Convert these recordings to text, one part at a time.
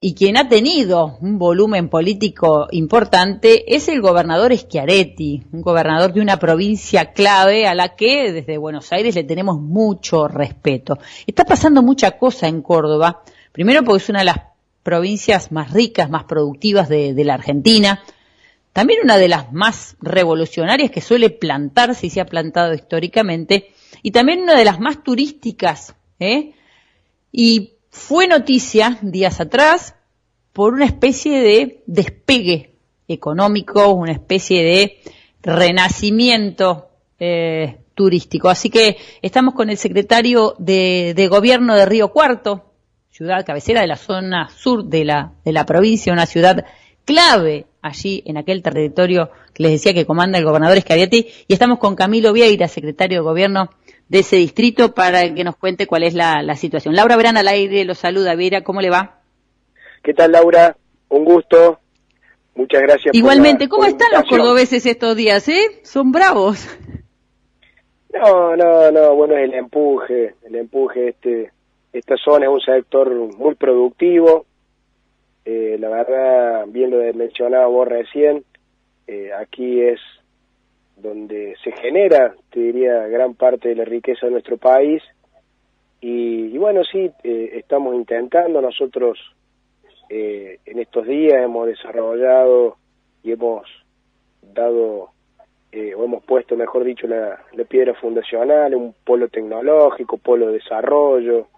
y quien ha tenido un volumen político importante es el gobernador Schiaretti, un gobernador de una provincia clave a la que desde Buenos Aires le tenemos mucho respeto. Está pasando mucha cosa en Córdoba, primero porque es una de las provincias más ricas, más productivas de, la Argentina, también una de las más revolucionarias que suele plantarse y se ha plantado históricamente, y también una de las más turísticas, ¿eh? Y fue noticia días atrás por una especie de despegue económico, una especie de renacimiento eh, turístico. Así que estamos con el secretario de, Gobierno de Río Cuarto, ciudad cabecera de la zona sur de la, de la provincia, una ciudad clave allí en aquel territorio que les decía que comanda el gobernador Escaviati, y estamos con Camilo Vieira, secretario de Gobierno de ese distrito para que nos cuente cuál es la, situación. Laura Verán al aire, lo saluda. Vera, ¿cómo le va? ¿Qué tal, Laura? Un gusto. Muchas gracias. Igualmente, ¿cómo están los cordobeses estos días, eh? Son bravos. No, no, no, bueno, es el empuje, el empuje, este, esta zona es un sector muy productivo, eh, la verdad, bien lo mencionaba vos recién, eh, aquí es donde se genera, te diría, gran parte de la riqueza de nuestro país. Y, bueno, sí, eh, estamos intentando, nosotros eh, en estos días hemos desarrollado y hemos dado, eh, o hemos puesto, mejor dicho, la, piedra fundacional, un polo tecnológico, polo de desarrollo.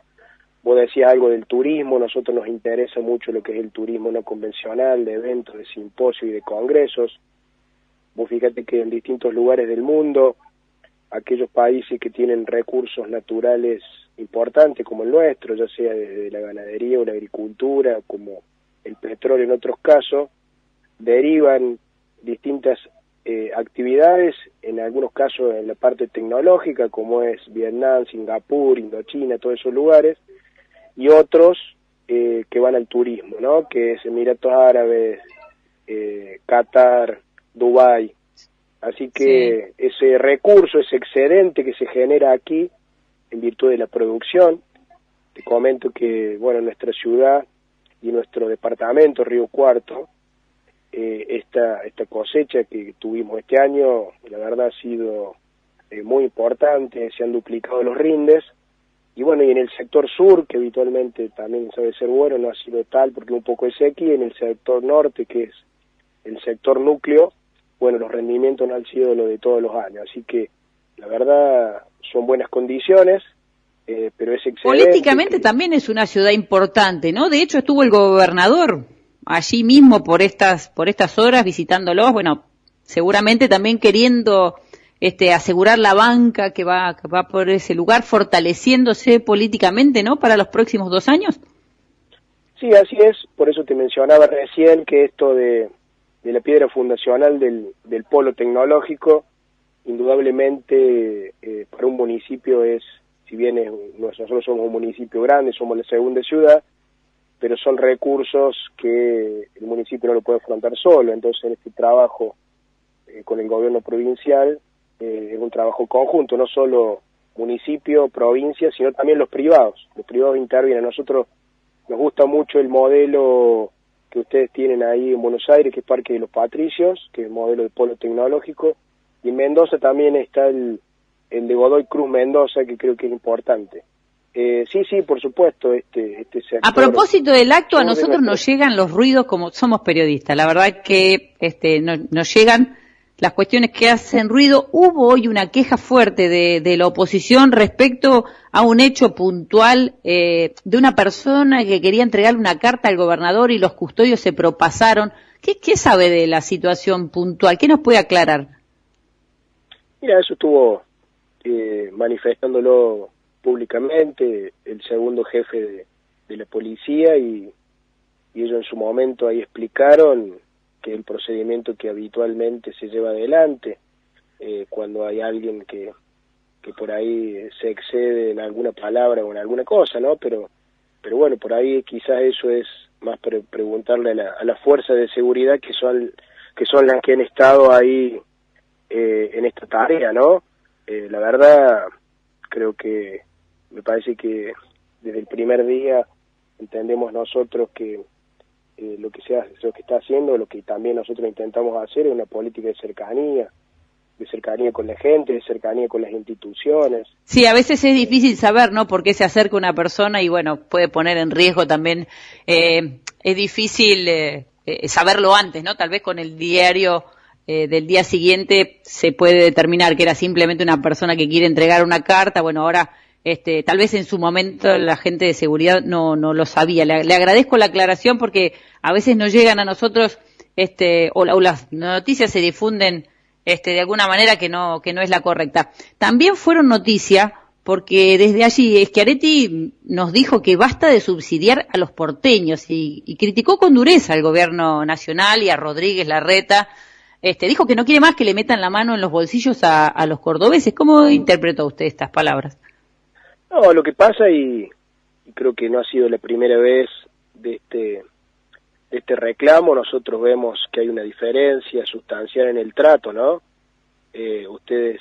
Vos decías algo del turismo, nosotros nos interesa mucho lo que es el turismo no convencional, de eventos, de simposios y de congresos Vos fíjate que en distintos lugares del mundo, aquellos países que tienen recursos naturales importantes como el nuestro, ya sea desde la ganadería o la agricultura, como el petróleo en otros casos, derivan distintas eh, actividades, en algunos casos en la parte tecnológica, como es Vietnam, Singapur, Indochina, todos esos lugares, y otros eh, que van al turismo, ¿no? que es Emiratos Árabes, eh, Qatar, Dubái. Así que ese recurso, ese excedente que se genera aquí en virtud de la producción, te comento que, bueno, nuestra ciudad y nuestro departamento, Río Cuarto, eh, esta, esta cosecha que tuvimos este año, la verdad ha sido eh, muy importante, se han duplicado los rindes, y bueno, y en el sector sur, que habitualmente también sabe ser bueno, no ha sido tal porque un poco es aquí, en el sector norte, que es el sector núcleo, bueno, los rendimientos no han sido lo de todos los años, así que la verdad son buenas condiciones, eh, pero es excelente. Políticamente también es una ciudad importante, ¿no? De hecho estuvo el gobernador allí mismo por estas por estas horas visitándolos, bueno, seguramente también queriendo este asegurar la banca que va que va por ese lugar, fortaleciéndose políticamente, ¿no? Para los próximos dos años. Sí, así es. Por eso te mencionaba recién que esto de de la piedra fundacional del, del polo tecnológico, indudablemente eh, para un municipio es, si bien nosotros somos un municipio grande, somos la segunda ciudad, pero son recursos que el municipio no lo puede afrontar solo, entonces en este trabajo eh, con el gobierno provincial eh, es un trabajo conjunto, no solo municipio, provincia, sino también los privados, los privados intervienen, a nosotros nos gusta mucho el modelo que ustedes tienen ahí en Buenos Aires, que es Parque de los Patricios, que es modelo de polo tecnológico, y en Mendoza también está el, el de Godoy Cruz Mendoza, que creo que es importante. Eh, sí, sí, por supuesto, este, este A propósito del acto, a nosotros nos llegan los ruidos como somos periodistas. La verdad que este, nos llegan las cuestiones que hacen ruido. Hubo hoy una queja fuerte de, la oposición respecto a un hecho puntual eh, de una persona que quería entregarle una carta al gobernador y los custodios se propasaron. ¿Qué, sabe de la situación puntual? ¿Qué nos puede aclarar? Mira, eso estuvo eh, manifestándolo públicamente el segundo jefe de, la policía y ellos en su momento ahí explicaron que el procedimiento que habitualmente se lleva adelante eh, cuando hay alguien que, que por ahí se excede en alguna palabra o en alguna cosa, ¿no? Pero, pero bueno, por ahí quizás eso es más preguntarle a la, a la fuerza de seguridad que son, que son las que han estado ahí eh, en esta tarea, ¿no? Eh, la verdad, creo que me parece que desde el primer día entendemos nosotros que eh, lo que se hace, lo que está haciendo, lo que también nosotros intentamos hacer es una política de cercanía, de cercanía con la gente, de cercanía con las instituciones. Sí, a veces es difícil saber, ¿no? Por qué se acerca una persona y bueno, puede poner en riesgo también, eh, es difícil eh, eh, saberlo antes, ¿no? Tal vez con el diario del día siguiente se puede determinar que era simplemente una persona que quiere entregar una carta, bueno, ahora este, tal vez en su momento la gente de seguridad no, no lo sabía. Le, agradezco la aclaración porque a veces nos llegan a nosotros, este, o, o las noticias se difunden este, de alguna manera que no, que no es la correcta. También fueron noticia porque desde allí Schiaretti nos dijo que basta de subsidiar a los porteños y, criticó con dureza al gobierno nacional y a Rodríguez Larreta. Este, dijo que no quiere más que le metan la mano en los bolsillos a, los cordobeses. ¿Cómo interpretó usted estas palabras? No, lo que pasa y, y creo que no ha sido la primera vez de este este reclamo nosotros vemos que hay una diferencia sustancial en el trato, ¿no? Eh, ustedes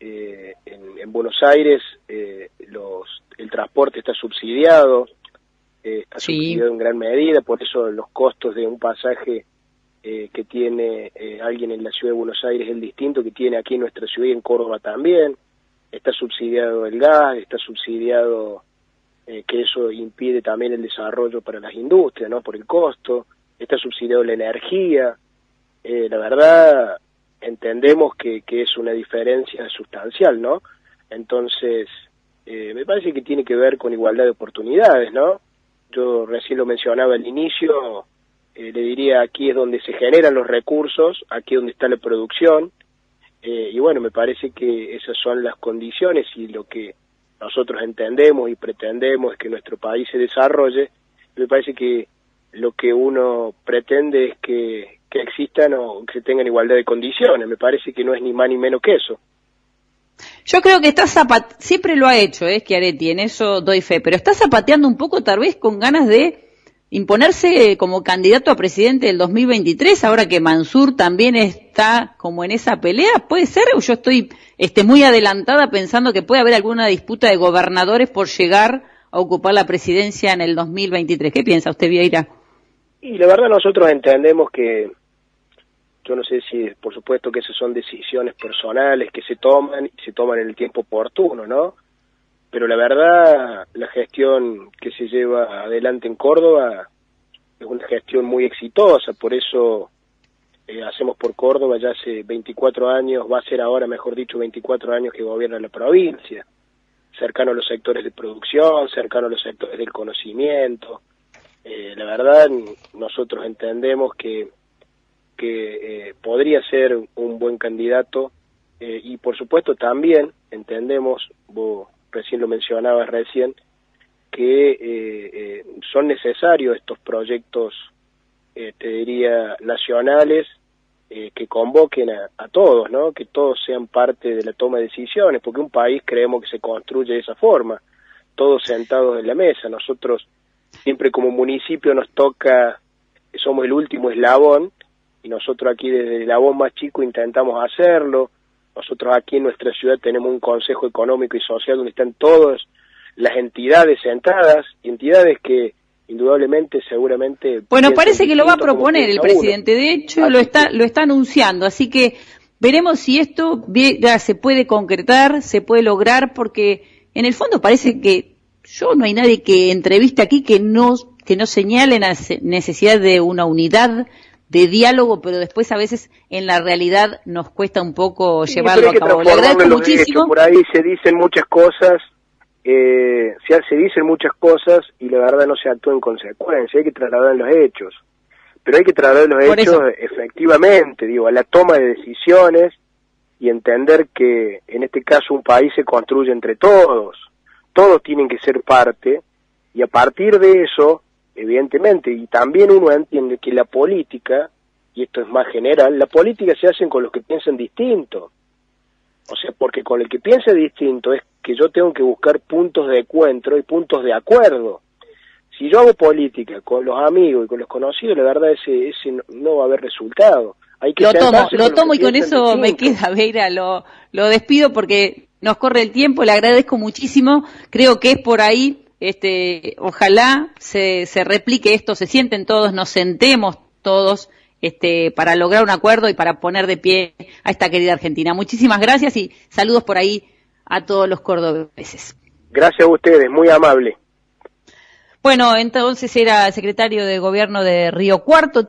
eh, en, Buenos Aires eh, los, el transporte está subsidiado, está subsidiado en gran medida, por eso los costos de un pasaje que tiene alguien en la ciudad de Buenos Aires es el distinto que tiene aquí en nuestra ciudad y en Córdoba también. Está subsidiado el gas, está subsidiado eh, que eso impide también el desarrollo para las industrias, ¿no? Por el costo, está subsidiado la energía. Eh, la verdad, entendemos que, que es una diferencia sustancial, ¿no? Entonces, eh, me parece que tiene que ver con igualdad de oportunidades, ¿no? Yo recién lo mencionaba al inicio, le diría aquí es donde se generan los recursos, aquí es donde está la producción, y bueno, me parece que esas son las condiciones y lo que nosotros entendemos y pretendemos que nuestro país se desarrolle, me parece que lo que uno pretende es que, que existan o que se tengan igualdad de condiciones. Me parece que no es ni más ni menos que eso. Yo creo que está zapat siempre lo ha hecho, es que Areti, en eso doy fe, pero está zapateando un poco tal vez con ganas de imponerse como candidato a presidente del 2023, ahora que Mansur también está como en esa pelea, ¿puede ser? ¿O yo estoy este, muy adelantada pensando que puede haber alguna disputa de gobernadores por llegar a ocupar la presidencia en el 2023? ¿Qué piensa usted, Vieira? Y la verdad nosotros entendemos que, yo no sé si, por supuesto que esas son decisiones personales que se toman y se toman en el tiempo oportuno, ¿no? Pero la verdad la gestión que se lleva adelante en Córdoba es una gestión muy exitosa, por eso eh, hacemos por Córdoba ya hace 24 años, va a ser ahora mejor dicho 24 años que gobierna la provincia, cercano a los sectores de producción, cercano a los sectores del conocimiento. Eh, la verdad nosotros entendemos que, que eh, podría ser un buen candidato y por supuesto también entendemos, vos recién lo mencionabas recién, que eh, eh, son necesarios estos proyectos, eh, te diría, nacionales, que convoquen a, todos, ¿no? Que todos sean parte de la toma de decisiones, porque un país creemos que se construye de esa forma, todos sentados en la mesa. Nosotros siempre como municipio nos toca, somos el último eslabón, y nosotros aquí desde el eslabón más chico intentamos hacerlo, nosotros aquí en nuestra ciudad tenemos un Consejo Económico y Social donde están todas las entidades sentadas, entidades que indudablemente seguramente bueno parece que lo va a proponer el presidente. De hecho lo está lo está anunciando. Así que veremos si esto se puede concretar se puede lograr porque en el fondo parece que yo no hay nadie que entreviste aquí que no que no señale la necesidad de una unidad de diálogo, pero después a veces en la realidad nos cuesta un poco llevarlo a cabo. Le agradezco muchísimo. Por ahí se dicen muchas cosas, eh, se, se dicen muchas cosas y la verdad no se actúa en consecuencia, hay que trasladar los hechos. Pero hay que trasladar los hechos efectivamente, digo, a la toma de decisiones y entender que en este caso un país se construye entre todos, todos tienen que ser parte y a partir de eso evidentemente, y también uno entiende que la política, y esto es más general, la política se hace con los que piensan distinto. O sea, porque con el que piensa distinto es que yo tengo que buscar puntos de encuentro y puntos de acuerdo. Si yo hago política con los amigos y con los conocidos, la verdad ese, ese no, va a haber resultado. Hay que lo tomo, lo tomo y con eso me queda, Veira, lo, lo despido porque nos corre el tiempo, le agradezco muchísimo, creo que es por ahí este, ojalá se, se replique esto, se sienten todos, nos sentemos todos este, para lograr un acuerdo y para poner de pie a esta querida Argentina. Muchísimas gracias y saludos por ahí a todos los cordobeses. Gracias a ustedes, muy amable. Bueno, entonces era secretario de gobierno de Río Cuarto.